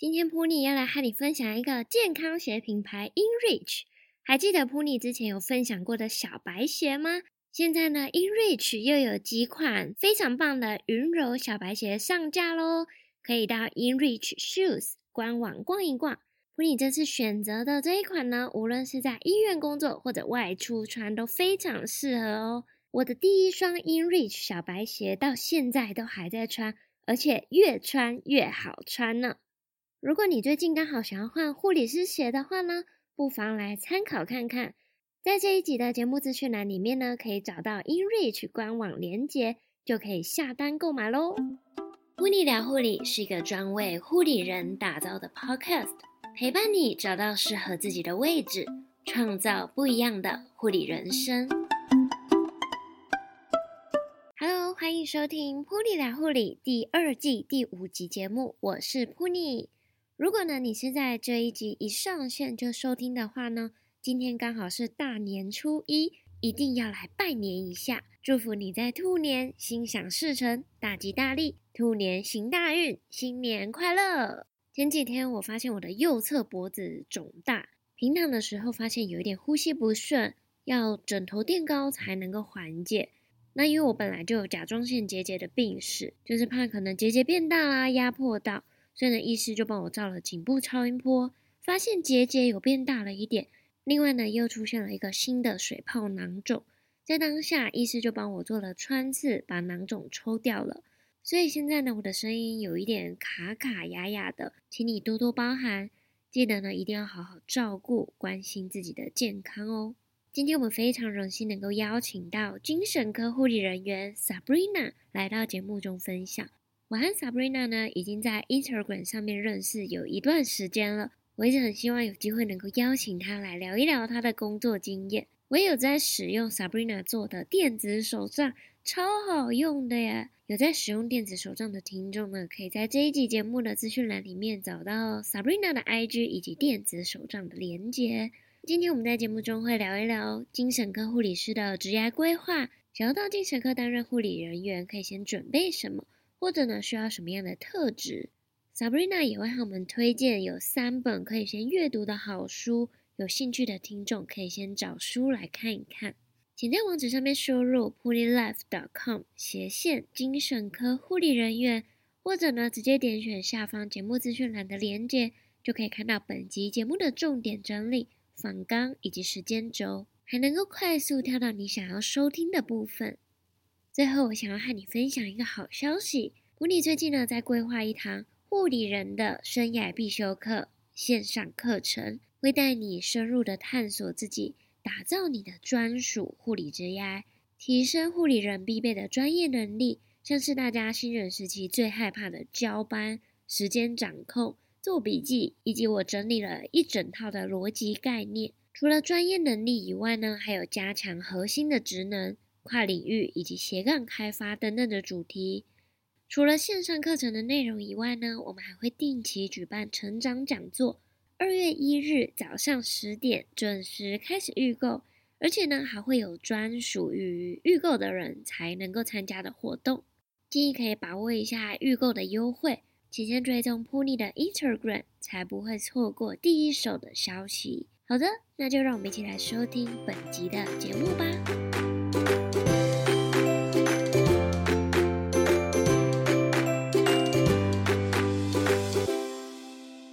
今天 Puni 要来和你分享一个健康鞋品牌 InReach。还记得 Puni 之前有分享过的小白鞋吗？现在呢，InReach 又有几款非常棒的云柔小白鞋上架喽，可以到 InReach Shoes 官网逛一逛。Puni 这次选择的这一款呢，无论是在医院工作或者外出穿都非常适合哦。我的第一双 InReach 小白鞋到现在都还在穿，而且越穿越好穿呢。如果你最近刚好想要换护理师鞋的话呢，不妨来参考看看。在这一集的节目资讯栏里面呢，可以找到 InReach 官网连接，就可以下单购买喽。Puni 聊护理是一个专为护理人打造的 Podcast，陪伴你找到适合自己的位置，创造不一样的护理人生。Hello，欢迎收听 Puni 聊护理第二季第五集节目，我是 Puni。如果呢，你是在这一集一上线就收听的话呢，今天刚好是大年初一，一定要来拜年一下，祝福你在兔年心想事成，大吉大利，兔年行大运，新年快乐。前几天我发现我的右侧脖子肿大，平躺的时候发现有一点呼吸不顺，要枕头垫高才能够缓解。那因为我本来就有甲状腺结节的病史，就是怕可能结节变大啦，压迫到，所以呢，医师就帮我照了颈部超音波，发现结节有变大了一点。另外呢，又出现了一个新的水泡囊肿，在当下，医师就帮我做了穿刺，把囊肿抽掉了。所以现在呢，我的声音有一点卡卡哑哑的，请你多多包涵。记得呢，一定要好好照顾、关心自己的健康哦。今天我们非常荣幸能够邀请到精神科护理人员 Sabrina 来到节目中分享。我和 Sabrina 呢，已经在 Instagram 上面认识有一段时间了。我一直很希望有机会能够邀请她来聊一聊她的工作经验。我也有在使用 Sabrina 做的电子手账，超好用的呀！有在使用电子手账的听众呢，可以在这一集节目的资讯栏里面找到 Sabrina 的 IG 以及电子手账的连接。今天我们在节目中会聊一聊精神科护理师的职业规划，想要到精神科担任护理人员，可以先准备什么，或者呢需要什么样的特质。Sabrina 也会和我们推荐有三本可以先阅读的好书，有兴趣的听众可以先找书来看一看。请在网址上面输入 punilife.com 斜线精神科护理人员，或者呢直接点选下方节目资讯栏的链接，就可以看到本集节目的重点整理、访纲以及时间轴，还能够快速跳到你想要收听的部分。最后，我想要和你分享一个好消息，Puni 最近呢在规划一堂。护理人的生涯必修课线上课程，会带你深入的探索自己，打造你的专属护理职涯，提升护理人必备的专业能力，像是大家新人时期最害怕的交班、时间掌控、做笔记，以及我整理了一整套的逻辑概念。除了专业能力以外呢，还有加强核心的职能、跨领域以及斜杠开发等等的主题。除了线上课程的内容以外呢，我们还会定期举办成长讲座。二月一日早上十点准时开始预购，而且呢还会有专属于预购的人才能够参加的活动。建议可以把握一下预购的优惠，提前追踪 Pony 的 Instagram，才不会错过第一手的消息。好的，那就让我们一起来收听本集的节目吧。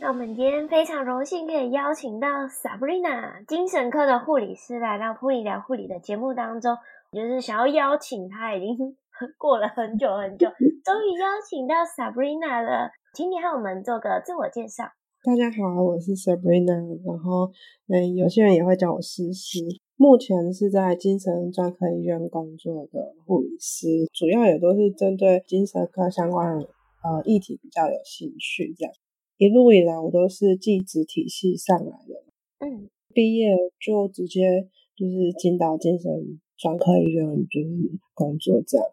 我们今天非常荣幸可以邀请到 Sabrina 精神科的护理师来到 Puni 聊护理的节目当中，就是想要邀请她，已经 过了很久很久，终于邀请到 Sabrina 了，请你和我们做个自我介绍。大家好，我是 Sabrina，然后嗯，有些人也会叫我诗诗，目前是在精神专科医院工作的护理师，主要也都是针对精神科相关呃议题比较有兴趣这样。一路以来，我都是寄职体系上来的，嗯，毕业就直接就是进到精神专科医院就是工作这样，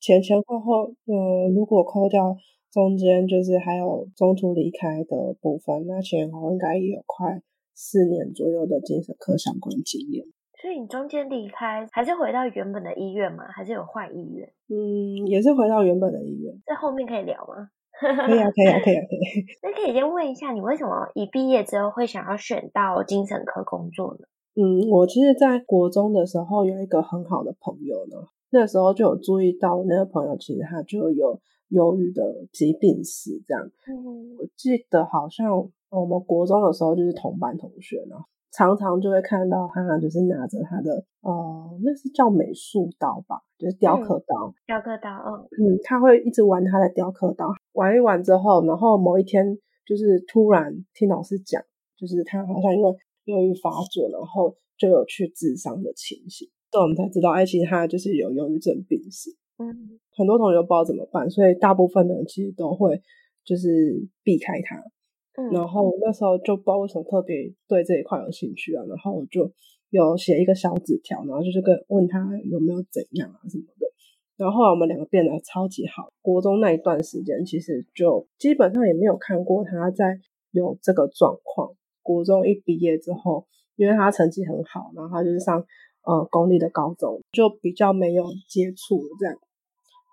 前前后后，呃，如果扣掉中间就是还有中途离开的部分，那前后应该也有快四年左右的精神科相关经验。所以你中间离开，还是回到原本的医院吗？还是有换医院？嗯，也是回到原本的医院。在后面可以聊吗？可以啊，可以啊，可以啊，可以。那可以先问一下，你为什么一毕业之后会想要选到精神科工作呢？嗯，我其实，在国中的时候有一个很好的朋友呢，那时候就有注意到那个朋友其实他就有忧郁的疾病史，这样。嗯，我记得好像我们国中的时候就是同班同学呢。常常就会看到他，就是拿着他的，呃，那是叫美术刀吧，就是雕刻刀。嗯、雕刻刀，嗯嗯，他会一直玩他的雕刻刀，玩一玩之后，然后某一天就是突然听老师讲，就是他好像因为忧郁发作，然后就有去自伤的情形，所以我们才知道，哎，其实他就是有忧郁症病史。嗯，很多同学都不知道怎么办，所以大部分的人其实都会就是避开他。嗯然后那时候就不知道为什么特别对这一块有兴趣啊，然后我就有写一个小纸条，然后就是跟问他有没有怎样啊什么的。然后后来我们两个变得超级好。国中那一段时间，其实就基本上也没有看过他在有这个状况。国中一毕业之后，因为他成绩很好，然后他就是上呃公立的高中，就比较没有接触这样。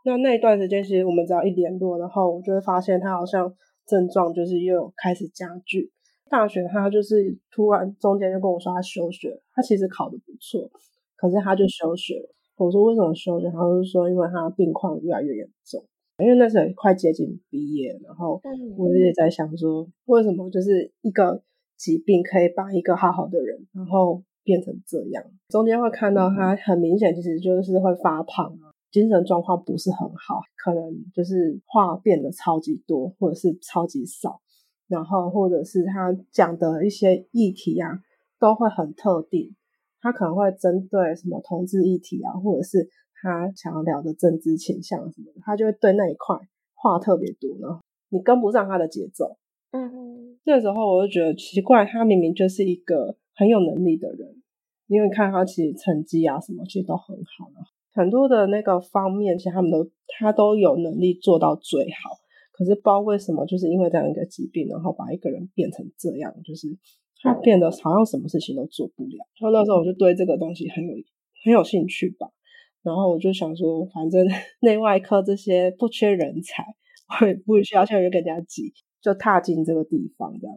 那那一段时间，其实我们只要一联络，然后我就会发现他好像。症状就是又开始加剧。大学他就是突然中间就跟我说他休学，他其实考得不错，可是他就休学了。我说为什么休学？他就说因为他病况越来越严重，因为那时候快接近毕业，然后我也在想说，为什么就是一个疾病可以把一个好好的人，然后变成这样？中间会看到他很明显，其实就是会发胖啊。精神状况不是很好，可能就是话变得超级多，或者是超级少，然后或者是他讲的一些议题啊，都会很特定。他可能会针对什么同志议题啊，或者是他想要聊的政治倾向什么的，他就会对那一块话特别多，然后你跟不上他的节奏。嗯哼，那时候我就觉得奇怪，他明明就是一个很有能力的人，因为看他其实成绩啊什么其实都很好的。很多的那个方面，其实他们都他都有能力做到最好，可是不知道为什么，就是因为这样一个疾病，然后把一个人变成这样，就是他变得好像什么事情都做不了。然后那时候我就对这个东西很有很有兴趣吧，然后我就想说，反正 内外科这些不缺人才，我也不需要像有跟人家挤，就踏进这个地方这样。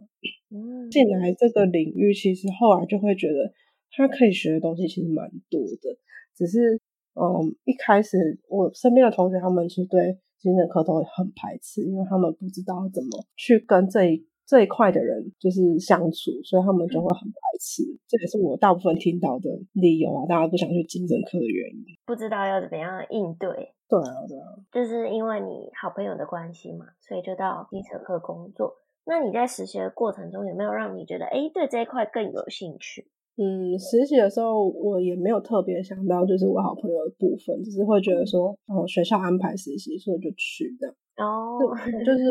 嗯，进来这个领域，其实后来就会觉得他可以学的东西其实蛮多的，只是。嗯，一开始我身边的同学他们其实对精神科都会很排斥，因为他们不知道怎么去跟这一这一块的人就是相处，所以他们就会很排斥。这也是我大部分听到的理由啊，大家不想去精神科的原因。不知道要怎么样应对。对啊，对啊，就是因为你好朋友的关系嘛，所以就到精神科工作。那你在实习的过程中有没有让你觉得，哎，对这一块更有兴趣？嗯，实习的时候我也没有特别想到，就是我好朋友的部分，只是会觉得说，哦，学校安排实习，所以就去这样。哦，就是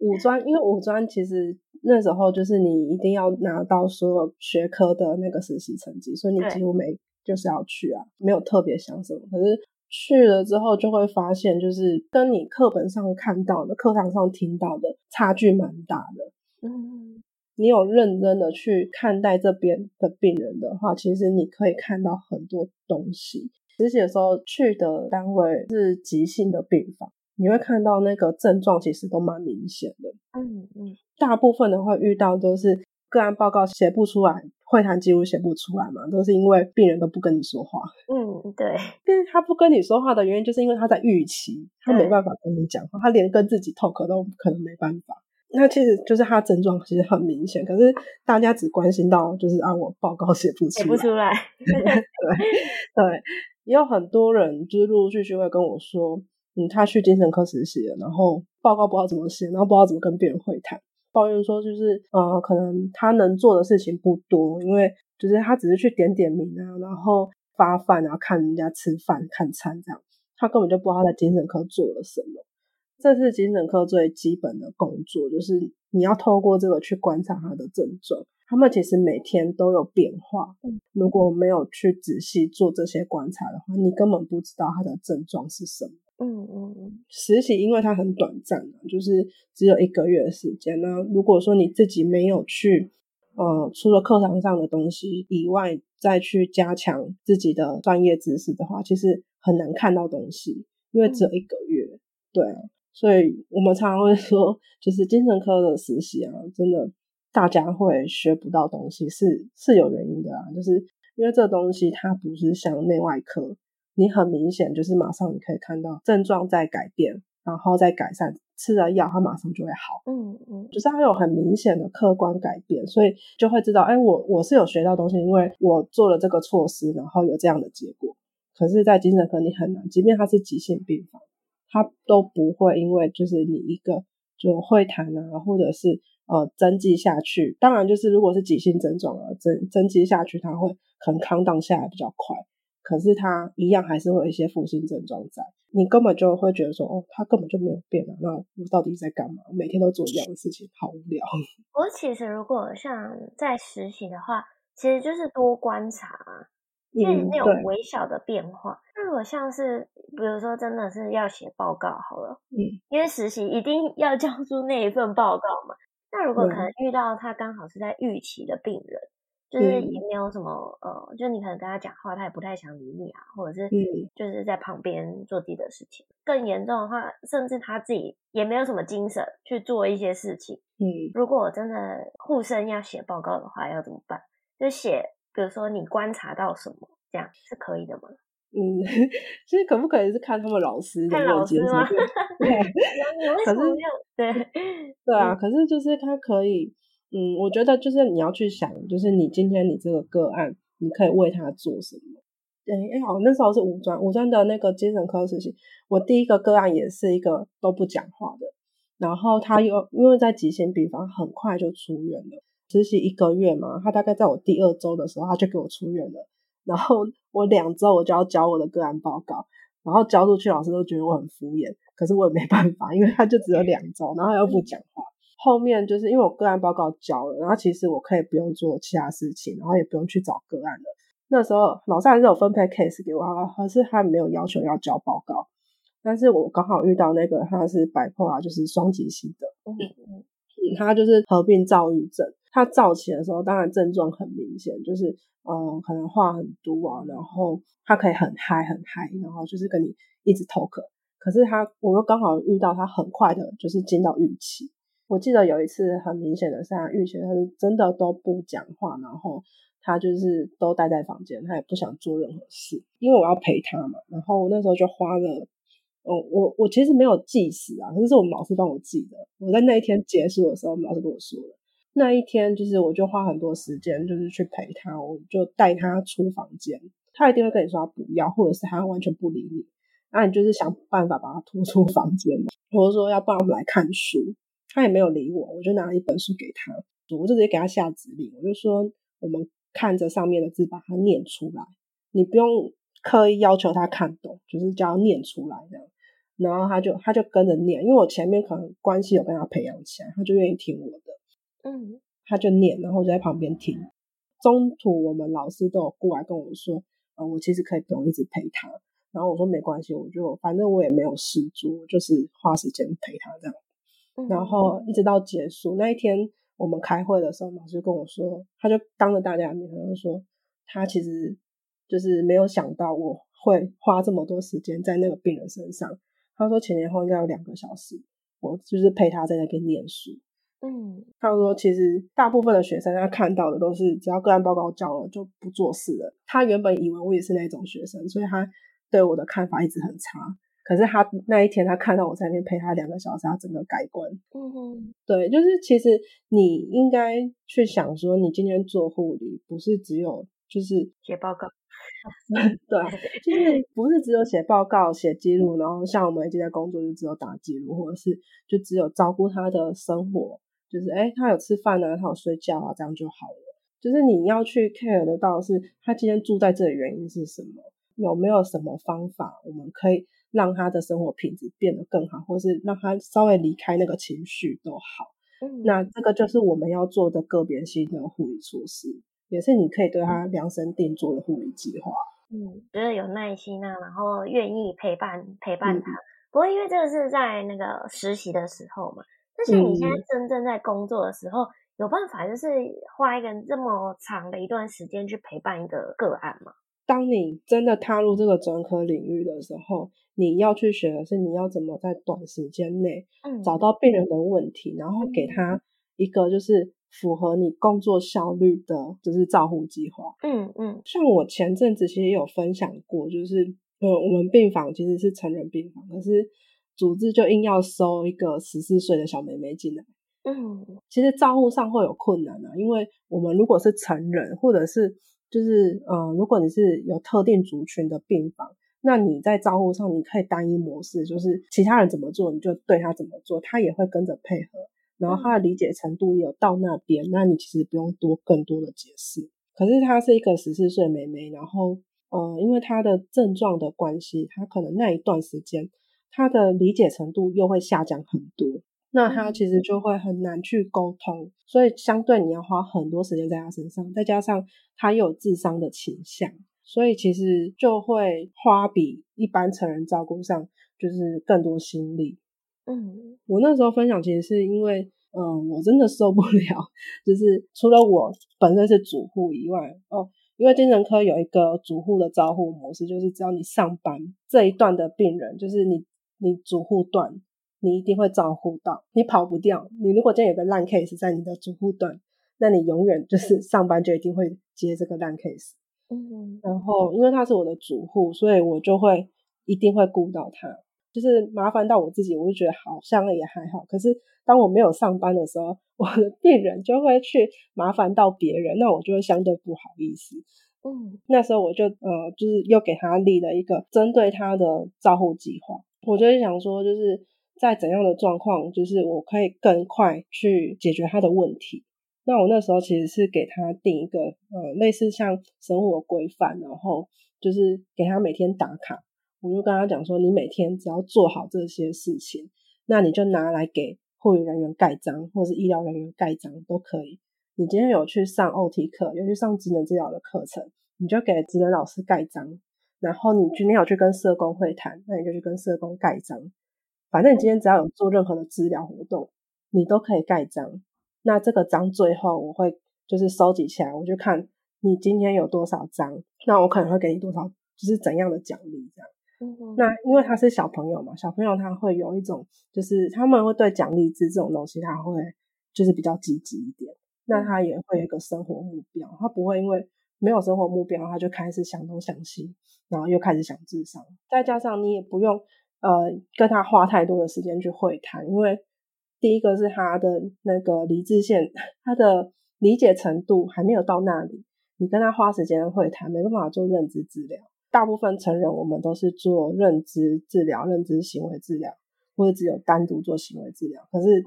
五专，因为五专其实那时候就是你一定要拿到所有学科的那个实习成绩，所以你几乎没就是要去啊，没有特别想什么。可是去了之后就会发现，就是跟你课本上看到的、课堂上听到的差距蛮大的。嗯。你有认真的去看待这边的病人的话，其实你可以看到很多东西。实习的时候去的单位是急性的病房，你会看到那个症状其实都蛮明显的。嗯嗯，大部分的会遇到都是个案报告写不出来，会谈记录写不出来嘛，都是因为病人都不跟你说话。嗯，对，因为他不跟你说话的原因，就是因为他在预期，他没办法跟你讲话，他连跟自己 talk 都可能没办法。那其实就是他症状其实很明显，可是大家只关心到就是啊，我报告写不出来，写不出来。对对，也有很多人就是陆陆续续会跟我说，嗯，他去精神科实习了，然后报告不知道怎么写，然后不知道怎么跟别人会谈，抱怨说就是呃，可能他能做的事情不多，因为就是他只是去点点名啊，然后发饭啊，看人家吃饭看餐这样，他根本就不知道他在精神科做了什么。这是精神科最基本的工作，就是你要透过这个去观察他的症状。他们其实每天都有变化，如果没有去仔细做这些观察的话，你根本不知道他的症状是什么。嗯嗯嗯。实习因为它很短暂，就是只有一个月的时间。那如果说你自己没有去，呃，除了课堂上的东西以外，再去加强自己的专业知识的话，其实很难看到东西，因为只有一个月。对啊。所以我们常常会说，就是精神科的实习啊，真的大家会学不到东西，是是有原因的啊，就是因为这东西它不是像内外科，你很明显就是马上你可以看到症状在改变，然后再改善，吃了药它马上就会好，嗯嗯，就是它有很明显的客观改变，所以就会知道，哎，我我是有学到东西，因为我做了这个措施，然后有这样的结果。可是，在精神科你很难，即便它是急性病房。他都不会因为就是你一个就会谈啊，或者是呃针剂下去，当然就是如果是急性症状啊，针针剂下去，他会可能 calm down 下来比较快，可是他一样还是会有一些负性症状在，你根本就会觉得说，哦，他根本就没有变啊，那我到底在干嘛？每天都做一样的事情，好无聊。我其实如果像在实习的话，其实就是多观察。为那种微小的变化，嗯、那如果像是比如说真的是要写报告好了，嗯，因为实习一定要交出那一份报告嘛。那如果可能遇到他刚好是在预期的病人，嗯、就是也没有什么呃，就你可能跟他讲话，他也不太想理你啊，或者是就是在旁边做自己的事情。嗯、更严重的话，甚至他自己也没有什么精神去做一些事情。嗯，如果我真的护生要写报告的话，要怎么办？就写。比如说，你观察到什么，这样是可以的吗？嗯，其实可不可以是看他们老师的？看老师吗？对，可是对对啊，可是就是他可以，嗯，我觉得就是你要去想，就是你今天你这个个案，你可以为他做什么？对，哎，好，那时候是五专，五专的那个精神科实习，我第一个个案也是一个都不讲话的，然后他又因为在急性病房，很快就出院了。实习一个月嘛，他大概在我第二周的时候，他就给我出院了。然后我两周我就要交我的个案报告，然后交出去，老师都觉得我很敷衍。可是我也没办法，因为他就只有两周，然后又不讲话。后面就是因为我个案报告交了，然后其实我可以不用做其他事情，然后也不用去找个案了。那时候老师还是有分配 case 给我，可是他没有要求要交报告。但是我刚好遇到那个他是 bipolar，就是双极性的，他就是合并躁郁症。他早起的时候，当然症状很明显，就是嗯，可能话很多啊，然后他可以很嗨很嗨，然后就是跟你一直 talk。可是他，我又刚好遇到他很快的，就是进到预期。我记得有一次很明显的是，他预期他是真的都不讲话，然后他就是都待在房间，他也不想做任何事，因为我要陪他嘛。然后我那时候就花了，嗯，我我其实没有计时啊，可是是我们老师帮我记的。我在那一天结束的时候，我们老师跟我说了。那一天，就是我就花很多时间，就是去陪他，我就带他出房间，他一定会跟你说他不要，或者是他完全不理你，那你就是想办法把他拖出房间，或者说要不然我们来看书，他也没有理我，我就拿了一本书给他，我就直接给他下指令，我就说我们看着上面的字把它念出来，你不用刻意要求他看懂，就是叫他念出来这样，然后他就他就跟着念，因为我前面可能关系有跟他培养起来，他就愿意听我的。嗯，他就念，然后我就在旁边听。中途我们老师都有过来跟我说，呃，我其实可以不用一直陪他。然后我说没关系，我就反正我也没有事做，就是花时间陪他这样。然后一直到结束那一天，我们开会的时候，老师跟我说，他就当着大家的面，他就说他其实就是没有想到我会花这么多时间在那个病人身上。他说前前后后应该有两个小时，我就是陪他在那边念书。嗯，他说其实大部分的学生他看到的都是只要个案报告交了就不做事了。他原本以为我也是那种学生，所以他对我的看法一直很差。可是他那一天他看到我在那边陪他两个小时，他整个改观。嗯哼，对，就是其实你应该去想说，你今天做护理不是只有就是写报告。对，就是不是只有写报告、写记录，然后像我们一直在工作就只有打记录，或者是就只有照顾他的生活。就是诶，他有吃饭啊，他有睡觉啊，这样就好了。就是你要去 care 得到是他今天住在这里原因是什么，有没有什么方法我们可以让他的生活品质变得更好，或是让他稍微离开那个情绪都好。嗯，那这个就是我们要做的个别性的护理措施，也是你可以对他量身定做的护理计划。嗯，觉得有耐心啊，然后愿意陪伴陪伴他。嗯，不过因为这个是在那个实习的时候嘛。而且你现在真正在工作的时候，嗯、有办法就是花一个这么长的一段时间去陪伴一个个案吗？当你真的踏入这个专科领域的时候，你要去学的是你要怎么在短时间内找到病人的问题，嗯、然后给他一个就是符合你工作效率的，就是照护计划。嗯嗯，像我前阵子其实也有分享过，就是呃，我们病房其实是成人病房，可是主治就硬要收一个十四岁的小妹妹进来。嗯，其实照护上会有困难啊，因为我们如果是成人，或者是就是呃，如果你是有特定族群的病房，那你在照护上你可以单一模式，就是其他人怎么做你就对他怎么做，他也会跟着配合，然后他的理解程度也有到那边，那你其实不用多更多的解释。可是他是一个十四岁妹妹，然后呃，因为她的症状的关系，她可能那一段时间他的理解程度又会下降很多。那他其实就会很难去沟通，所以相对你要花很多时间在他身上，再加上他又有智商的倾向，所以其实就会花比一般成人照顾上就是更多心力。嗯，我那时候分享其实是因为，嗯，我真的受不了，就是除了我本身是主护以外，哦，因为精神科有一个主护的照护模式，就是只要你上班这一段的病人，就是你你主护段。你一定会照顾到，你跑不掉。你如果今天有个烂 case 在你的主护段，那你永远就是 上班就一定会接这个烂 case。嗯，然后因为他是我的主护，所以我就会一定会顾到他。就是麻烦到我自己，我就觉得好像也还好。可是当我没有上班的时候，我的病人就会去麻烦到别人，那我就会相对不好意思。嗯，那时候我就呃，就是又给他立了一个针对他的照护计划。我就是想说，就是。在怎样的状况，就是我可以更快去解决他的问题。那我那时候其实是给他定一个呃类似像生活规范，然后就是给他每天打卡。我就跟他讲说，你每天只要做好这些事情，那你就拿来给护理人员盖章，或是医疗人员盖章都可以。你今天有去上 OT 课，有去上职能治疗的课程，你就给职能老师盖章。然后你今天有去跟社工会谈，那你就去跟社工盖章。反正你今天只要有做任何的治疗活动，你都可以盖章。那这个章最后我会就是收集起来，我就看你今天有多少章，那我可能会给你多少，就是怎样的奖励这样。那因为他是小朋友嘛，小朋友他会有一种，就是他们会对奖励制这种东西，他会就是比较积极一点。那他也会有一个生活目标，他不会因为没有生活目标，他就开始想东想西，然后又开始想智商。再加上你也不用。呃，跟他花太多的时间去会谈，因为第一个是他的那个理智线，他的理解程度还没有到那里。你跟他花时间会谈，没办法做认知治疗。大部分成人我们都是做认知治疗、认知行为治疗，或者只有单独做行为治疗。可是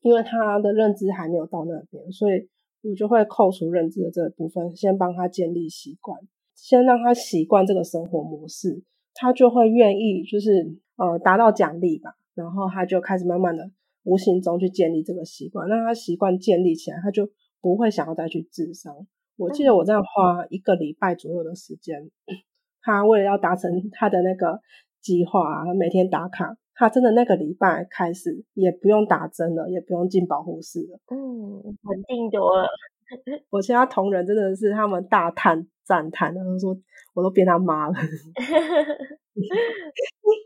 因为他的认知还没有到那边，所以我就会扣除认知的这个部分，先帮他建立习惯，先让他习惯这个生活模式，他就会愿意就是。呃，达到奖励吧，然后他就开始慢慢的无形中去建立这个习惯，让他习惯建立起来，他就不会想要再去自伤。我记得我这样花一个礼拜左右的时间，他为了要达成他的那个计划啊，他每天打卡，他真的那个礼拜开始也不用打针了，也不用进保护室了，嗯，稳定多了。我其他同仁真的是他们大叹赞叹，他们说我都变他妈了。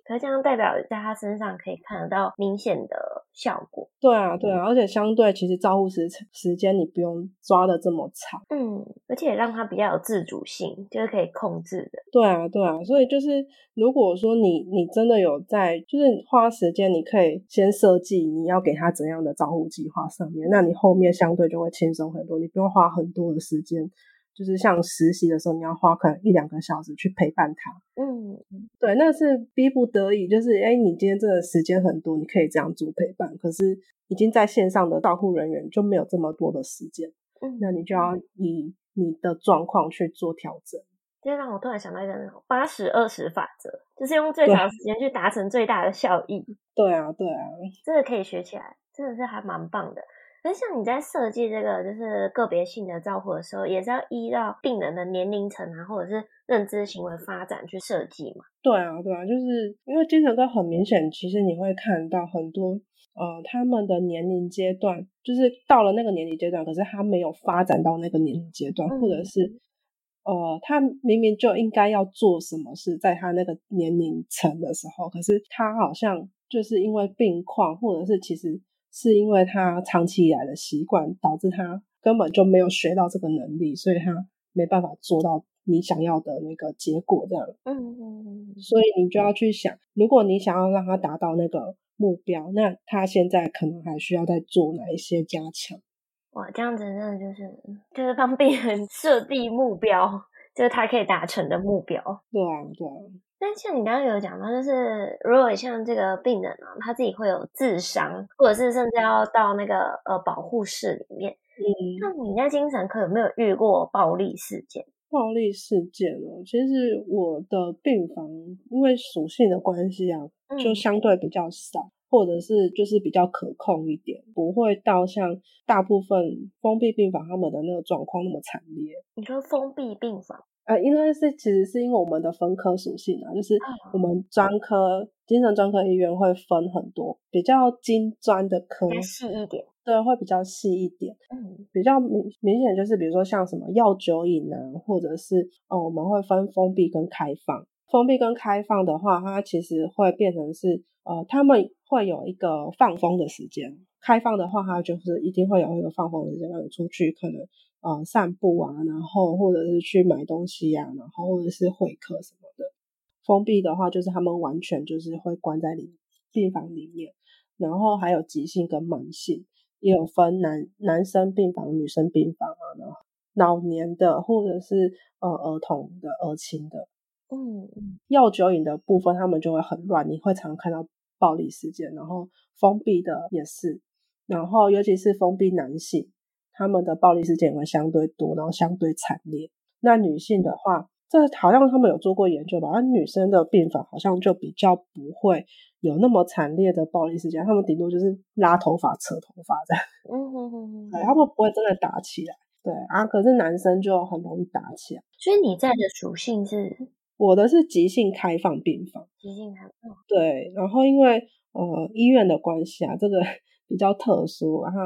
可是这样代表在他身上可以看得到明显的效果。对啊，对啊，而且相对其实照护时时间你不用抓的这么长。嗯，而且也让他比较有自主性，就是可以控制的。对啊，对啊，所以就是如果说你你真的有在就是花时间，你可以先设计你要给他怎样的照护计划上面，那你后面相对就会轻松很多，你不用花很多的时间。就是像实习的时候，你要花可能一两个小时去陪伴他。嗯，对，那是逼不得已。就是，哎，你今天真的时间很多，你可以这样做陪伴。可是，已经在线上的照护人员就没有这么多的时间。嗯，那你就要以你的状况去做调整。这让我突然想到一个八十二十法则，就是用最少时间去达成最大的效益。对啊，对啊，这个可以学起来，真的是还蛮棒的。那像你在设计这个就是个别性的照护的时候，也是要依照病人的年龄层啊，或者是认知行为发展去设计嘛？对啊，对啊，就是因为精神科很明显，其实你会看到很多呃，他们的年龄阶段就是到了那个年龄阶段，可是他没有发展到那个年龄阶段，嗯、或者是呃，他明明就应该要做什么事，在他那个年龄层的时候，可是他好像就是因为病况，或者是其实是因为他长期以来的习惯，导致他根本就没有学到这个能力，所以他没办法做到你想要的那个结果，这样。嗯嗯嗯。所以你就要去想，如果你想要让他达到那个目标，那他现在可能还需要再做哪一些加强？哇，这样子真的就是就是帮病人设定目标，就是他可以达成的目标。对啊，对啊。但像你刚刚有讲到，就是如果像这个病人啊，他自己会有自伤，或者是甚至要到那个呃保护室里面，嗯，那你在精神科有没有遇过暴力事件？暴力事件哦，其实我的病房因为属性的关系啊，就相对比较少。嗯或者是就是比较可控一点，不会到像大部分封闭病房他们的那个状况那么惨烈。你说封闭病房？呃，因为是其实是因为我们的分科属性啊，就是我们专科精神专科医院会分很多比较精专的科，细一点，对，会比较细一点。嗯，比较明明显就是比如说像什么药酒瘾啊，或者是哦，我们会分封闭跟开放。封闭跟开放的话，它其实会变成是呃，他们。会有一个放风的时间，开放的话，它就是一定会有一个放风的时间，让你出去可能呃散步啊，然后或者是去买东西呀、啊，然后或者是会客什么的。封闭的话，就是他们完全就是会关在里病房里面，然后还有急性跟慢性，也有分男男生病房、女生病房啊，然后老年的或者是呃儿童的、儿青的。嗯，药酒瘾的部分，他们就会很乱，你会常常看到。暴力事件，然后封闭的也是，然后尤其是封闭男性，他们的暴力事件会相对多，然后相对惨烈。那女性的话，这好像他们有做过研究吧？那女生的病房好像就比较不会有那么惨烈的暴力事件，他们顶多就是拉头发、扯头发这样。嗯哼哼哼，对，他们不会真的打起来。对啊，可是男生就很容易打起来。所以你在的属性是？我的是急性开放病房，急性开放，对，然后因为呃医院的关系啊，这个比较特殊，然后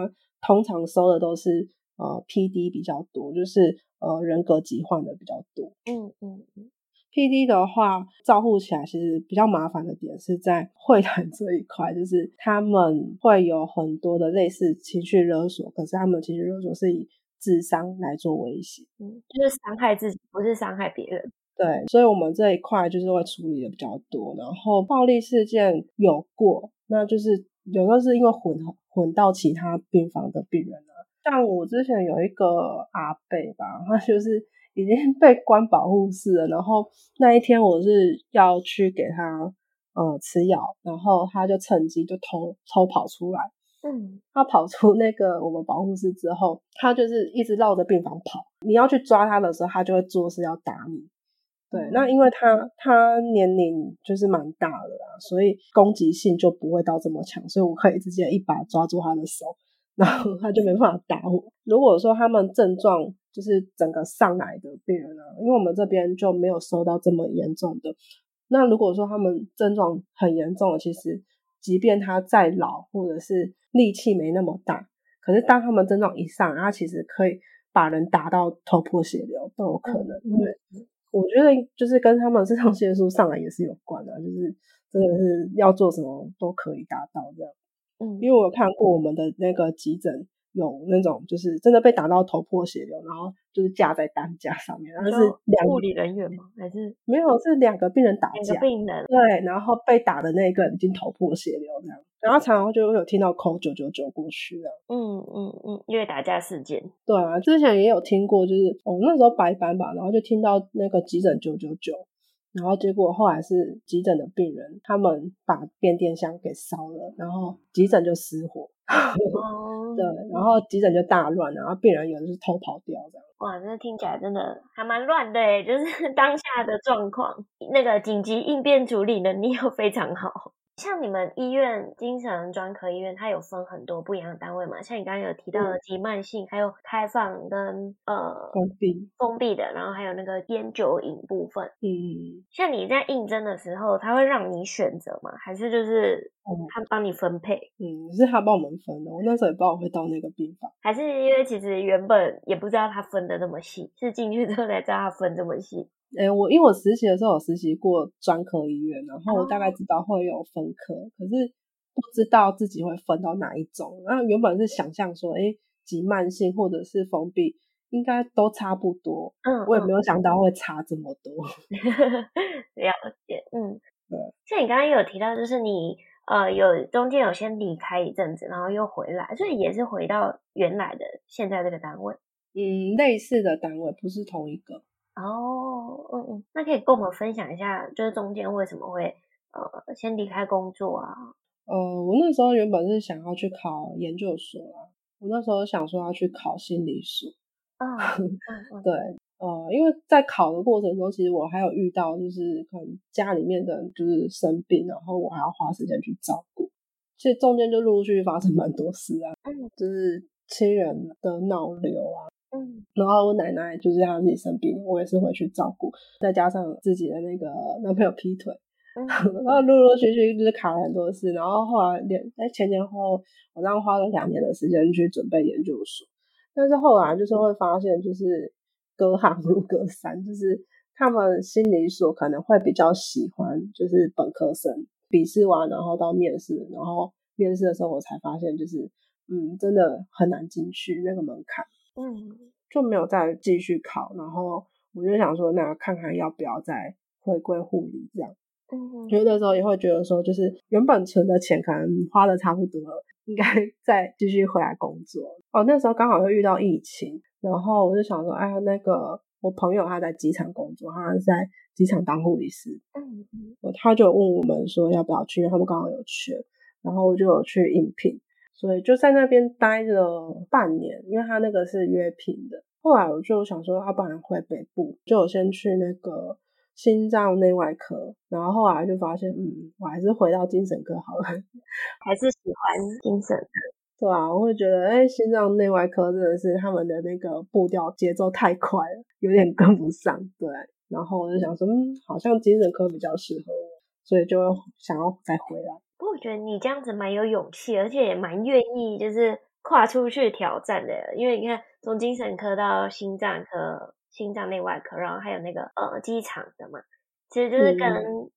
通常收的都是呃 PD 比较多，就是呃人格疾患的比较多。嗯嗯嗯，PD 的话照顾起来其实比较麻烦的点是在会谈这一块，就是他们会有很多的类似情绪勒索，可是他们情绪勒索是以智商来做威胁，嗯，就是伤害自己，不是伤害别人。对，所以我们这一块就是会处理的比较多，然后暴力事件有过，那就是有时候是因为混混到其他病房的病人啊，像我之前有一个阿贝吧，他就是已经 被关保护室了，然后那一天我是要去给他呃吃药，然后他就趁机就偷偷跑出来，嗯，他跑出那个我们保护室之后，他就是一直绕着病房跑，你要去抓他的时候，他就会做事要打你。对，那因为他他年龄就是蛮大的啦，所以攻击性就不会到这么强，所以我可以直接一把抓住他的手，然后他就没办法打我。如果说他们症状就是整个上来的病人啊，因为我们这边就没有收到这么严重的。那如果说他们症状很严重的，其实即便他再老或者是力气没那么大，可是当他们症状一上，他其实可以把人打到头破血流都有可能，因为。我觉得就是跟他们肾上腺素上来也是有关的，就是真的是要做什么都可以达到这样。嗯，因为我有看过我们的那个急诊。有那种就是真的被打到头破血流，然后就是架在担架上面，然后是两护理人员吗？还是没有？是两个病人打架，两个病人对，然后被打的那个人已经头破血流这样，然后常常就有听到 call 九九九过去了。嗯嗯嗯，因为打架事件。对啊，之前也有听过，就是哦那时候白班吧，然后就听到那个急诊九九九，然后结果后来是急诊的病人，他们把变电箱给烧了，然后急诊就失火。哦，对，然后急诊就大乱，然后病人有的是偷跑掉这样。哇，这听起来真的还蛮乱的，就是 当下的状况，那个紧急应变处理能力又非常好。像你们医院精神专科医院，它有分很多不一样的单位嘛？像你刚刚有提到的急慢性，嗯、还有开放跟呃封闭封闭的，然后还有那个烟酒瘾部分。嗯，像你在应征的时候，他会让你选择吗？还是就是他帮你分配？嗯，是他帮我们分的。我那时候也不知道我会到那个病房，还是因为其实原本也不知道他分的那么细，是进去之后才知道他分这么细。哎、欸，我因为我实习的时候有实习过专科医院，然后我大概知道会有分科，哦、可是不知道自己会分到哪一种。然后原本是想象说，哎、欸，急慢性或者是封闭应该都差不多。嗯，我也没有想到会差这么多。了解，嗯，对。像你刚刚有提到，就是你呃有中间有先离开一阵子，然后又回来，所以也是回到原来的现在这个单位。嗯，类似的单位，不是同一个。哦，嗯嗯，那可以跟我们分享一下，就是中间为什么会呃先离开工作啊？呃，我那时候原本是想要去考研究所啊，我那时候想说要去考心理所。啊、哦，对，呃，因为在考的过程中，其实我还有遇到，就是可能家里面的人就是生病，然后我还要花时间去照顾，其实中间就陆陆续续发生蛮多事啊，嗯，就是亲人的脑瘤啊。嗯，然后我奶奶就是她自己生病，我也是回去照顾，再加上自己的那个男朋友劈腿，嗯、然后陆陆续续就是卡了很多事，然后后来连哎前前后后，我这样花了两年的时间去准备研究所，但是后来就是会发现，就是隔行如隔山，就是他们心理所可能会比较喜欢就是本科生，笔试完然后到面试，然后面试的时候我才发现，就是嗯真的很难进去那个门槛。嗯，就没有再继续考，然后我就想说，那看看要不要再回归护理这样。嗯，因为那时候也会觉得说，就是原本存的钱可能花的差不多了，应该 再继续回来工作。哦，那时候刚好又遇到疫情，然后我就想说，哎呀，那个我朋友他在机场工作，他是在机场当护理师。嗯嗯，他就问我们说要不要去，因为他们刚好有缺，然后我就有去应聘。所以就在那边待了半年，因为他那个是约聘的。后来我就想说，要不然回北部，就我先去那个心脏内外科。然后后来就发现，嗯，我还是回到精神科好了，还是喜欢精神科。对啊，我会觉得，哎、欸，心脏内外科真的是他们的那个步调节奏太快了，有点跟不上。对，然后我就想说，嗯，好像精神科比较适合我，所以就想要再回来。不过我觉得你这样子蛮有勇气，而且也蛮愿意，就是跨出去挑战的。因为你看，从精神科到心脏科、心脏内外科，然后还有那个呃机场的嘛，其实就是跟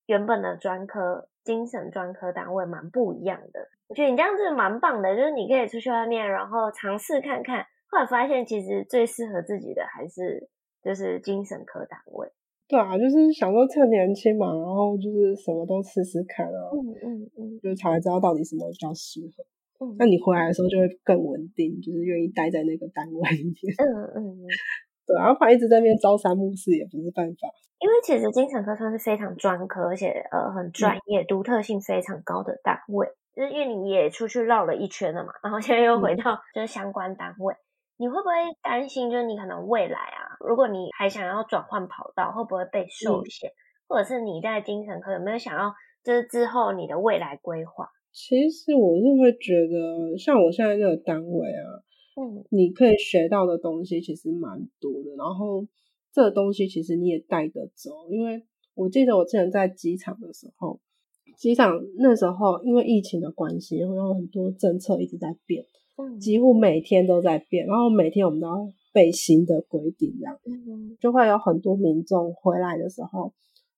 原本的专科、精神专科单位蛮不一样的。我觉得你这样子蛮棒的，就是你可以出去外面，然后尝试看看，后来发现其实最适合自己的还是就是精神科单位。对啊，就是想说趁年轻嘛，然后就是什么都试试看啊，嗯嗯嗯，就才会知道到底什么比较适合。嗯，那你回来的时候就会更稳定，就是愿意待在那个单位里面。嗯嗯嗯，对啊，然后一直在那边朝三暮四也不是办法。因为其实精神科算是非常专科，而且呃很专业、独、嗯、特性非常高的单位。就是因为你也出去绕了一圈了嘛，然后现在又回到就是相关单位。嗯你会不会担心，就是你可能未来啊，如果你还想要转换跑道，会不会被受限？嗯、或者是你在精神科有没有想要，就是之后你的未来规划？其实我是会觉得，像我现在这个单位啊，嗯，你可以学到的东西其实蛮多的，然后这个东西其实你也带得走，因为我记得我之前在机场的时候，机场那时候因为疫情的关系，会有很多政策一直在变。几乎每天都在变，然后每天我们都要背新的规定，这样，就会有很多民众回来的时候，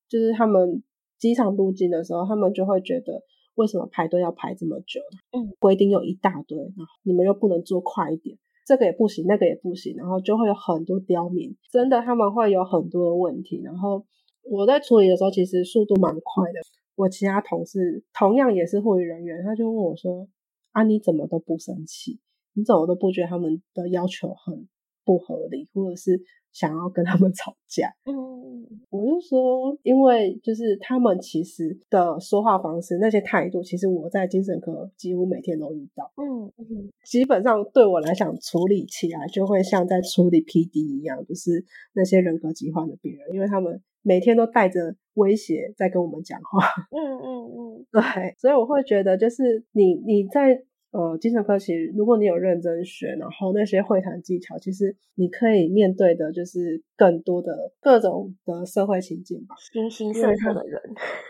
就是他们机场入境的时候，他们就会觉得为什么排队要排这么久？嗯，规定有一大堆，然后你们又不能做快一点，这个也不行，那个也不行，然后就会有很多刁民，真的他们会有很多的问题。然后我在处理的时候，其实速度蛮快的。我其他同事同样也是护理人员，他就问我说。啊！你怎么都不生气？你怎么都不觉得他们的要求很不合理，或者是想要跟他们 吵架？嗯，我就说，因为就是他们其实的说话方式、那些态度，其实我在精神科几乎每天都遇到。嗯嗯，基本上对我来讲，处理起来就会像在处理 PD 一样，就是那些人格疾患的病人，因为他们每天都带着威胁在跟我们讲话。嗯嗯嗯，对，所以我会觉得，就是你你在。呃，精神科其实，如果你有认真学，然后那些会谈技巧，其实你可以面对的就是更多的各种的社会情境吧。形形色色的人，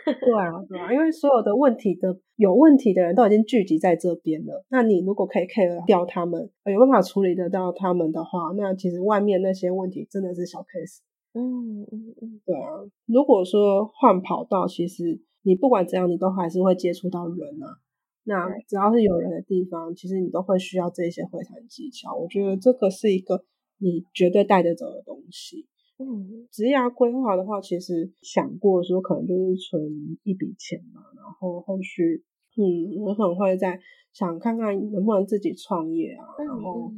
对啊，对啊，因为所有的问题的有问题的人都已经聚集在这边了。那你如果可以 care 掉他们，有办法处理得到他们的话，那其实外面那些问题真的是小 case。嗯嗯嗯，对啊。如果说换跑道，其实你不管怎样，你都还是会接触到人啊。那只要是有人的地方，其实你都会需要这些会谈技巧。我觉得这个是一个你绝对带得走的东西。嗯，职业规划的话，其实想过说可能就是存一笔钱嘛，然后后续，嗯，我可能会在想看看能不能自己创业啊，然后。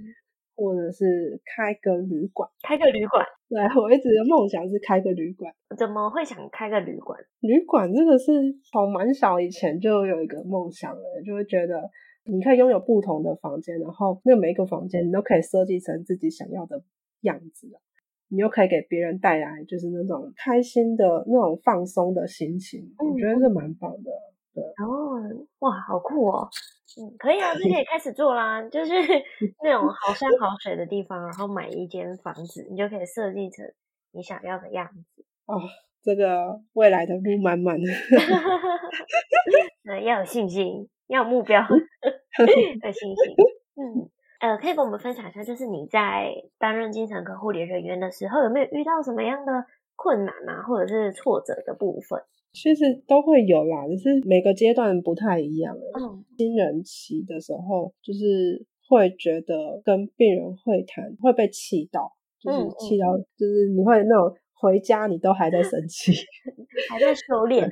或者是开个旅馆，开个旅馆。对，我一直的梦想是开个旅馆。怎么会想开个旅馆？旅馆这个是从蛮小以前就有一个梦想了，就会觉得你可以拥有不同的房间，然后那每一个房间你都可以设计成自己想要的样子，你又可以给别人带来就是那种开心的那种放松的心情，嗯、我觉得是蛮棒的。对，哦，哇，好酷哦。嗯，可以啊，就可以开始做啦。就是 那种好山好水的地方，然后买一间房子，你就可以设计成你想要的样子。哦，这个未来的路满满的。嗯，要有信心，要有目标，有信心。嗯，呃，可以跟我们分享一下，就是你在担任精神科护理人员的时候，有没有遇到什么样的困难啊，或者是挫折的部分？其实都会有啦，只是每个阶段不太一样。嗯，新人期的时候，就是会觉得跟病人会谈会被气到，就是气到，就是你会那种回家你都还在生气，还在修炼。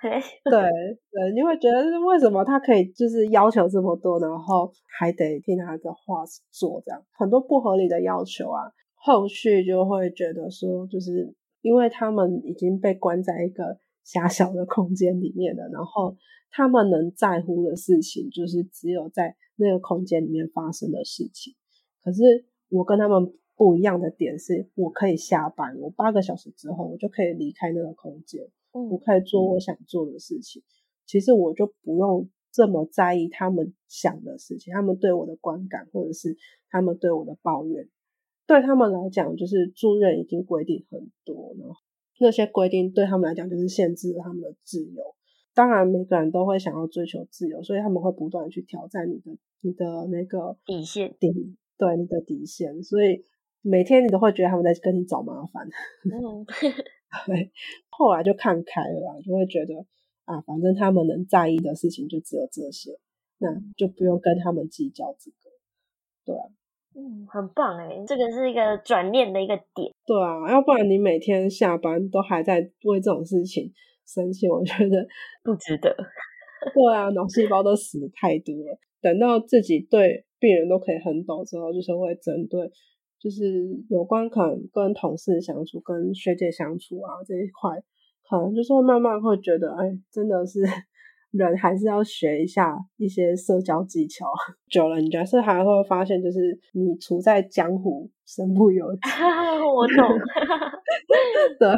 对对，你会觉得是为什么他可以就是要求这么多，然后还得听他的话做这样，很多不合理的要求啊。后续就会觉得说，就是因为他们已经被关在一个。狭小的空间里面的，然后他们能在乎的事情，就是只有在那个空间里面发生的事情。可是我跟他们不一样的点是，我可以下班，我八个小时之后，我就可以离开那个空间，我可以做我想做的事情。其实我就不用这么在意他们想的事情，他们对我的观感，或者是他们对我的抱怨，对他们来讲，就是住院已经规定很多了。那些规定对他们来讲就是限制了他们的自由。当然，每个人都会想要追求自由，所以他们会不断去挑战你的、你的那个底线，底对你的底线。所以每天你都会觉得他们在跟你找麻烦。嗯，对。后来就看开了，就会觉得啊，反正他们能在意的事情就只有这些，那就不用跟他们计较这个。对啊。嗯，很棒哎，这个是一个转念的一个点。对啊，要不然你每天下班都还在为这种事情生气，我觉得不值得。对啊，脑细胞都死的太多了。等到自己对病人都可以很懂之后，就是会针对，就是有关可能跟同事相处、跟学姐相处啊这一块，可能就是会慢慢会觉得，哎，真的是。人还是要学一下一些社交技巧，久了你觉得是还会发现，就是你处在江湖身不由己。我懂，对，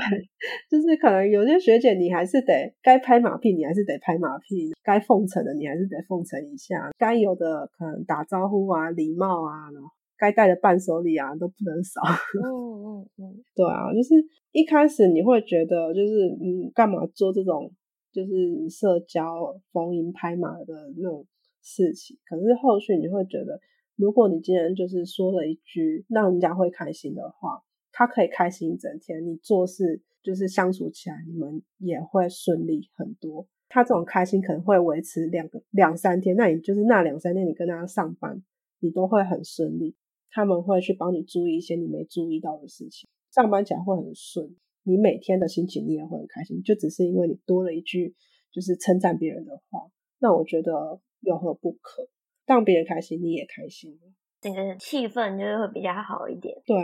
就是可能有些学姐你还是得该拍马屁，你还是得拍马屁；该奉承的你还是得奉承一下；该有的可能打招呼啊、礼貌啊，然后该带的伴手礼啊都不能少。嗯嗯嗯，对啊，就是一开始你会觉得，就是嗯，干嘛做这种。就是社交逢迎拍马的那种事情，可是后续你会觉得，如果你今天就是说了一句让人家会开心的话，他可以开心一整天，你做事就是相处起来你们也会顺利很多。他这种开心可能会维持两个两三天，那你就是那两三天你跟他上班，你都会很顺利。他们会去帮你注意一些你没注意到的事情，上班起来会很顺。你每天的心情你也会很开心，就只是因为你多了一句就是称赞别人的话，那我觉得有何不可？让别人开心，你也开心，整个气氛就是会比较好一点。对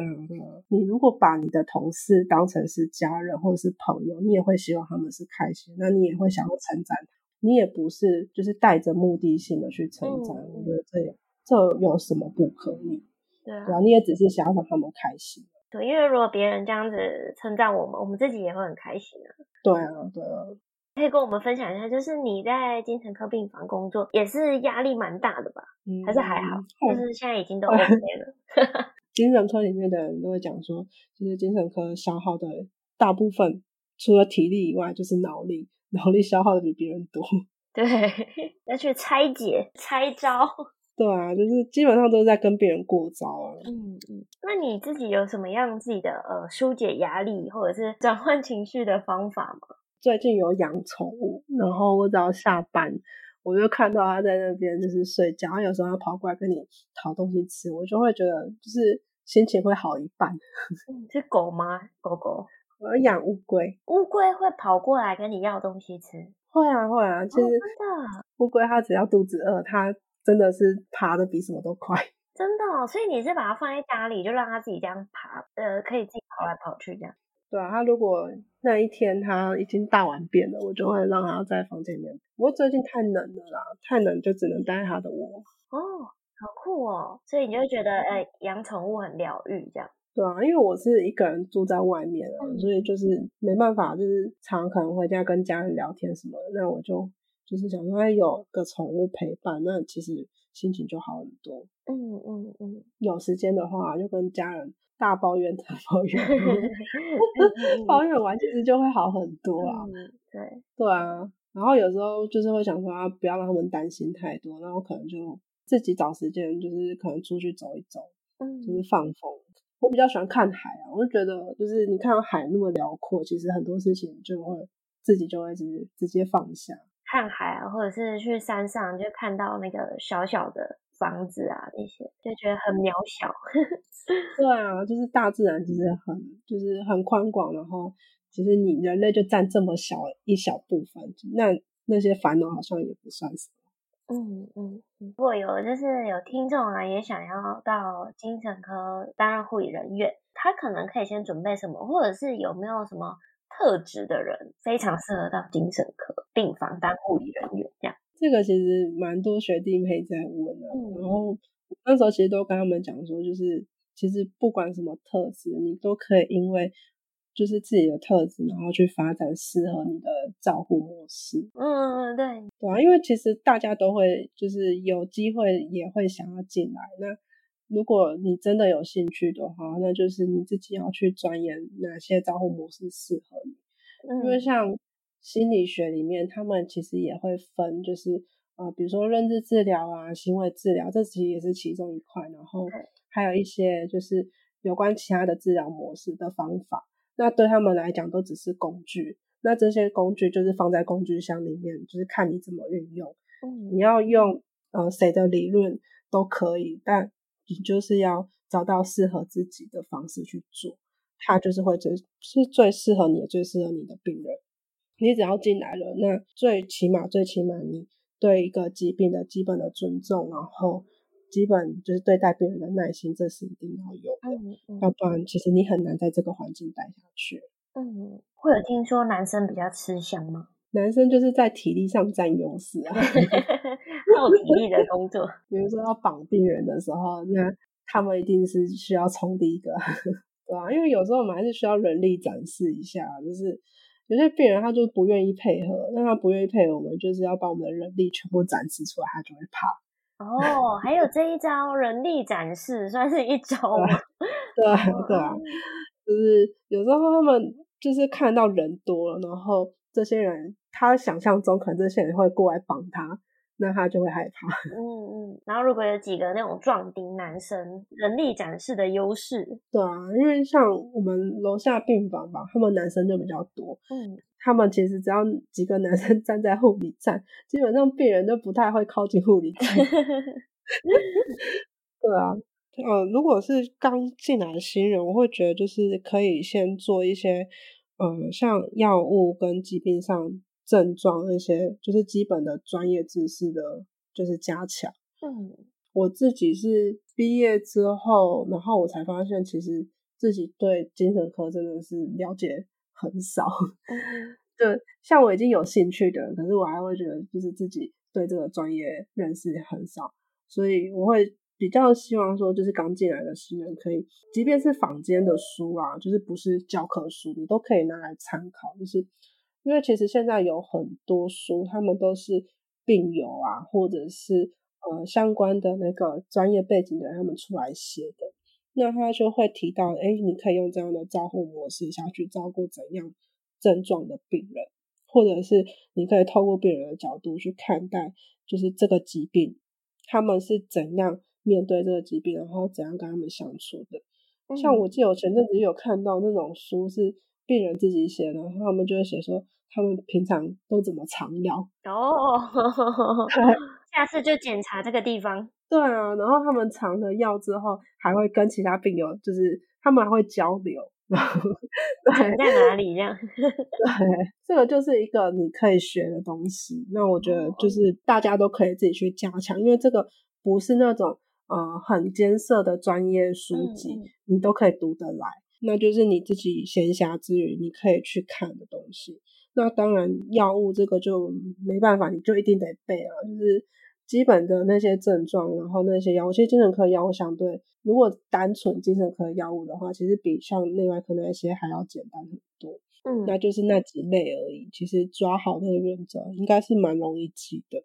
你如果把你的同事当成是家人或者是朋友，你也会希望他们是开心，那你也会想要称赞，你也不是就是带着目的性的去称赞。嗯，我觉得这这有什么不可以？对啊，你也只是想要让他们开心。对，因为如果别人这样子称赞我们，我们自己也会很开心啊。对啊，对啊。可以跟我们分享一下，就是你在精神科病房工作，也是压力蛮大的吧？嗯，还是还好？就是现在已经都 OK 了。精神科里面的人都会讲说，其实精神科消耗的大部分，除了体力以外，就是脑力，脑力消耗的比别人多。对，要去拆解、拆招。对啊，就是基本上都是在跟别人过招啊。嗯嗯，那你自己有什么样自己的呃疏解压力或者是转换情绪的方法吗？最近有养宠物，然后我只要下班，我就看到它在那边就是睡觉，有时候它跑过来跟你讨东西吃，我就会觉得就是心情会好一半。是狗吗？狗狗？我要养乌龟。乌龟会跑过来跟你要东西吃？会啊会啊，其实乌龟它只要肚子饿，它。真的是爬的比什么都快，真的哦。所以你是把它放在家里，就让它自己这样爬，呃，可以自己跑来跑去这样。对啊，它如果那一天它已经大完便了，我就会让它在房间里面。不过最近太冷了啦，太冷就只能待在它的窝。哦，好酷哦！所以你就觉得，哎、欸，养宠物很疗愈这样。对啊，因为我是一个人住在外面啊，嗯、所以就是没办法，就是常常可能回家跟家人聊天什么的，那我就。就是想说，有个宠物陪伴，那其实心情就好很多。嗯嗯嗯，有时间的话，就跟家人大抱怨大抱怨，抱怨完其实就会好很多啊。嗯、对对啊，然后有时候就是会想说，啊，不要让他们担心太多，那我可能就自己找时间，就是可能出去走一走，嗯，就是放风。我比较喜欢看海啊，我就觉得就是你看到海那么辽阔，其实很多事情就会自己就会直接直接放下。看海啊，或者是去山上，就看到那个小小的房子啊，那些就觉得很渺小。对啊，就是大自然其实很就是很宽广，然后其实你人类就占这么小一小部分，那那些烦恼好像也不算什么。嗯嗯，如果有就是有听众啊，也想要到精神科担任护理人员，他可能可以先准备什么，或者是有没有什么？特质的人非常适合到精神科病房当护理人员，这样。这个其实蛮多学弟妹在问的，嗯、然后那时候其实都跟他们讲说，就是其实不管什么特质，你都可以因为就是自己的特质，然后去发展适合你的照护模式。嗯，对，对啊，因为其实大家都会就是有机会也会想要进来那。如果你真的有兴趣的话，那就是你自己要去钻研哪些照护模式适合你。嗯、因为像心理学里面，他们其实也会分，就是呃，比如说认知治疗啊、行为治疗，这其实也是其中一块。然后还有一些就是有关其他的治疗模式的方法，那对他们来讲都只是工具。那这些工具就是放在工具箱里面，就是看你怎么运用。嗯、你要用呃谁的理论都可以，但你就是要找到适合自己的方式去做，他就是会最是最适合你、最适合你的病人。你只要进来了，那最起码、最起码，你对一个疾病的基本的尊重，然后基本就是对待病人的耐心，这是一定要有的。嗯嗯、要不然，其实你很难在这个环境待下去。嗯，会有听说男生比较吃香吗？男生就是在体力上占优势啊，耗体力的工作，比如说要绑病人的时候，那他们一定是需要冲第一个，对啊，因为有时候我们还是需要人力展示一下，就是有些病人他就不愿意配合，那他不愿意配合，我们就是要把我们的人力全部展示出来，他就会怕。哦，还有这一招人力展示，算是一招吗？对啊，对啊，就是有时候他们就是看到人多了，然后这些人。他想象中可能这些人会过来绑他，那他就会害怕。嗯嗯，然后如果有几个那种壮丁男生，人力展示的优势。对啊，因为像我们楼下病房吧，他们男生就比较多。嗯，他们其实只要几个男生 站在护理站，基本上病人就不太会靠近护理站。对啊，呃，如果是刚进来的新人，我会觉得就是可以先做一些，呃，像药物跟疾病上。症状那些就是基本的专业知识的，就是加强。嗯，我自己是毕业之后，然后我才发现，其实自己对精神科真的是了解很少。嗯，对，像我已经有兴趣的人，可是我还会觉得，就是自己对这个专业认识很少，所以我会比较希望说，就是刚进来的新人可以，即便是坊间的书啊，就是不是教科书，你都可以拿来参考。就是因为其实现在有很多书，他们都是病友啊，或者是呃相关的那个专业背景的人他们出来写的，那他就会提到，哎，你可以用这样的照护模式下去照顾怎样症状的病人，或者是你可以透过病人的角度去看待，就是这个疾病，他们是怎样。面对这个疾病，然后怎样跟他们相处的？嗯、像我记得我前阵子有看到那种书，是病人自己写的，然后他们就会写说他们平常都怎么藏药哦，下次就检查这个地方。对啊，然后他们藏了药之后，还会跟其他病友，就是他们还会交流，对在哪里这样？对，这个就是一个你可以学的东西。那我觉得就是大家都可以自己去加强，因为这个不是那种。呃，很艰涩的专业书籍，嗯、你都可以读得来，那就是你自己闲暇之余你可以去看的东西。那当然，药物这个就没办法，你就一定得背啊，就是基本的那些症状，然后那些药物，其实精神科药物相对，如果单纯精神科药物的话，其实比像内外科那些还要简单很多。嗯，那就是那几类而已。其实抓好那个原则，应该是蛮容易记的。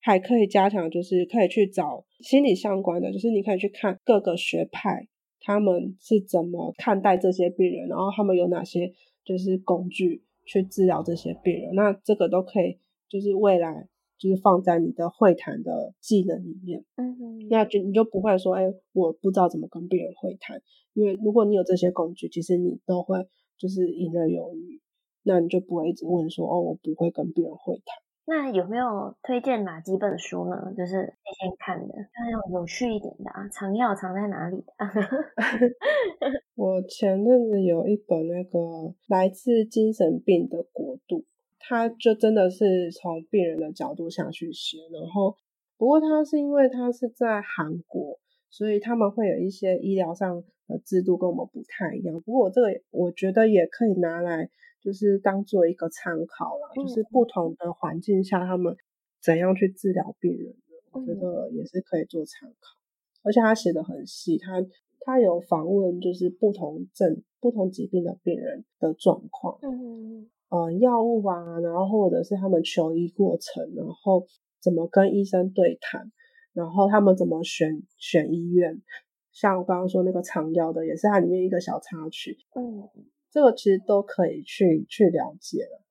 还可以加强，就是可以去找心理相关的，就是你可以去看各个学派他们是怎么看待这些病人，然后他们有哪些就是工具去治疗这些病人，那这个都可以，就是未来就是放在你的会谈的技能里面。嗯哼，那就你就不会说，哎，我不知道怎么跟病人会谈，因为如果你有这些工具，其实你都会就是游刃有余，那你就不会一直问说，哦，我不会跟病人会谈。那有没有推荐哪几本书呢？就是先看的，要有有趣一点的啊。藏药藏在哪里？我前阵子有一本那个来自精神病的国度，他就真的是从病人的角度下去写。然后，不过他是因为他是在韩国，所以他们会有一些医疗上的制度跟我们不太一样。不过我这个我觉得也可以拿来。就是当做一个参考啦，就是不同的环境下，他们怎样去治疗病人的，我觉得也是可以做参考。而且他写的很细，他他有访问就是不同症、不同疾病的病人的状况，嗯，嗯，药物啊，然后或者是他们求医过程，然后怎么跟医生对谈，然后他们怎么选选医院，像我刚刚说那个藏药的，也是它里面一个小插曲，嗯。这个其实都可以去去了解了，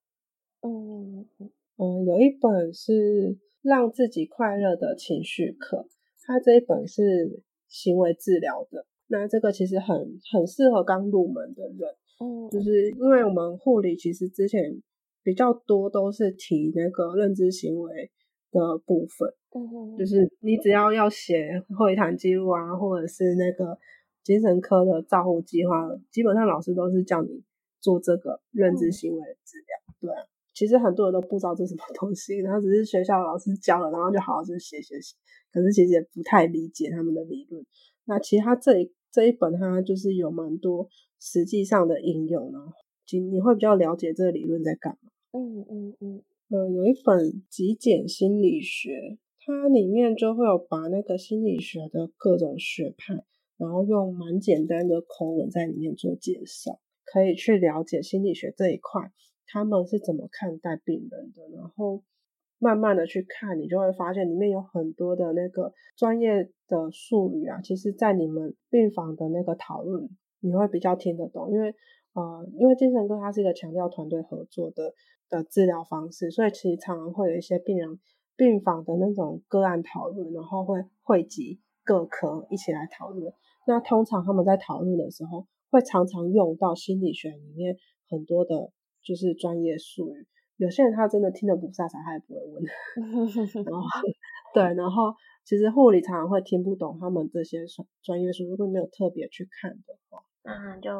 嗯嗯，有一本是让自己快乐的情绪课，它这一本是行为治疗的，那这个其实很很适合刚入门的人，嗯，就是因为我们护理其实之前比较多都是提那个认知行为的部分，嗯，就是你只要要写会谈记录啊，或者是那个。精神科的照护计划，基本上老师都是叫你做这个认知行为的治疗。对啊，其实很多人都不知道这是什么东西，然后只是学校老师教了，然后就好好就写写写，可是其实也不太理解他们的理论。那其实他这一这一本，它就是有蛮多实际上的应用，然后其你会比较了解这个理论在干嘛。嗯嗯嗯。呃，有一本极简心理学，它里面就会有把那个心理学的各种学派。然后用蛮简单的口吻在里面做介绍，可以去了解心理学这一块，他们是怎么看待病人的。然后慢慢的去看，你就会发现里面有很多的那个专业的术语啊，其实在你们病房的那个讨论，你会比较听得懂。因为呃，因为精神科它是一个强调团队合作的的治疗方式，所以其实常常会有一些病人病房的那种个案讨论，然后会汇集各科一起来讨论。那通常他们在讨论的时候，会常常用到心理学里面很多的，就是专业术语。有些人他真的听得不飒飒，他也不会问。然后，对，然后其实护理常常会听不懂他们这些专业术语，如果没有特别去看的话。那就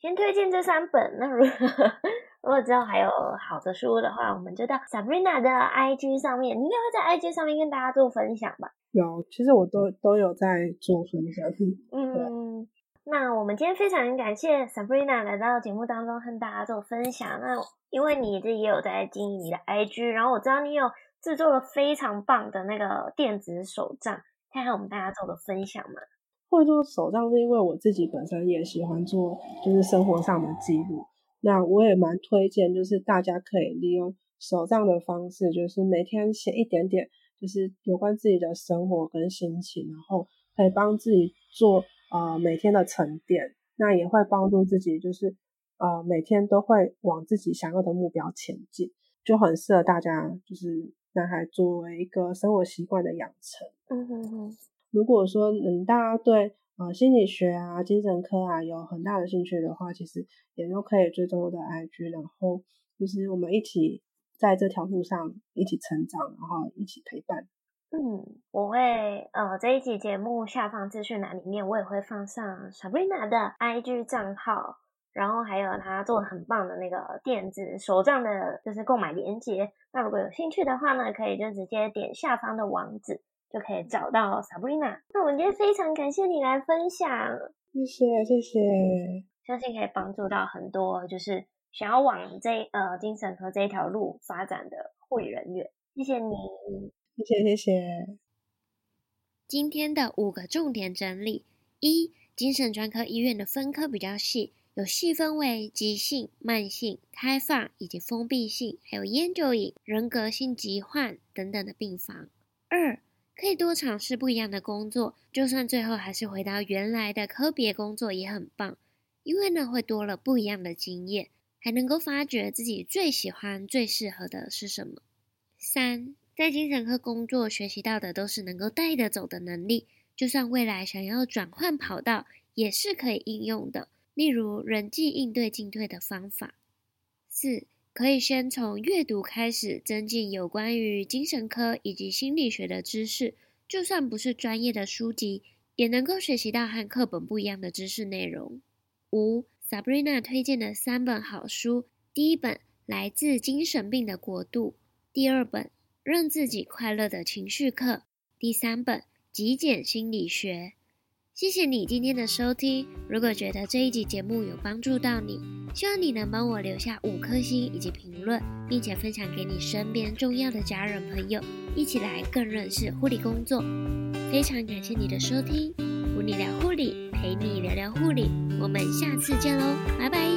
先推荐这三本。那如果 如果之后还有好的书的话，我们就到 Sabrina 的 IG 上面，你应该会在 IG 上面跟大家做分享吧？有，其实我都都有在做分享。嗯，那我们今天非常感谢 Sabrina 来到节目当中和大家做分享。那因为你这也有在经营你的 IG，然后我知道你有制作了非常棒的那个电子手账，看看我们大家做的分享嘛。会做手账是因为我自己本身也喜欢做，就是生活上的记录。那我也蛮推荐，就是大家可以利用手账的方式，就是每天写一点点，就是有关自己的生活跟心情，然后可以帮自己做呃每天的沉淀。那也会帮助自己，就是呃每天都会往自己想要的目标前进，就很适合大家，就是男孩作为一个生活习惯的养成。嗯哼哼。如果说嗯大家对呃心理学啊、精神科啊有很大的兴趣的话，其实也都可以追踪我的 IG，然后就是我们一起在这条路上一起成长，然后一起陪伴。嗯，我会呃这一集节目下方资讯栏里面，我也会放上 Sabrina 的 IG 账号，然后还有她做的很棒的那个电子手账的，就是购买链接。那如果有兴趣的话呢，可以就直接点下方的网址，就可以找到 Sabrina。那我们今天非常感谢你来分享，谢谢谢谢，相信可以帮助到很多就是想要往这呃精神科这一条路发展的护理人员。谢谢你。谢谢谢谢。今天的五个重点整理：一、精神专科医院的分科比较细，有细分为急性、慢性、开放以及封闭性，还有烟酒瘾、人格性疾患等等的病房。二、可以多尝试不一样的工作，就算最后还是回到原来的科别工作也很棒，因为呢会多了不一样的经验，还能够发掘自己最喜欢、最适合的是什么。三。在精神科工作学习到的都是能够带得走的能力，就算未来想要转换跑道，也是可以应用的。例如人际应对进退的方法。四，可以先从阅读开始，增进有关于精神科以及心理学的知识。就算不是专业的书籍，也能够学习到和课本不一样的知识内容。五，Sabrina 推荐的三本好书：第一本《来自精神病的国度》，第二本。让自己快乐的情绪课第三本极简心理学。谢谢你今天的收听。如果觉得这一集节目有帮助到你，希望你能帮我留下五颗星以及评论，并且分享给你身边重要的家人朋友，一起来更认识护理工作。非常感谢你的收听，噗妮聊护理，陪你聊聊护理。我们下次见喽，拜拜。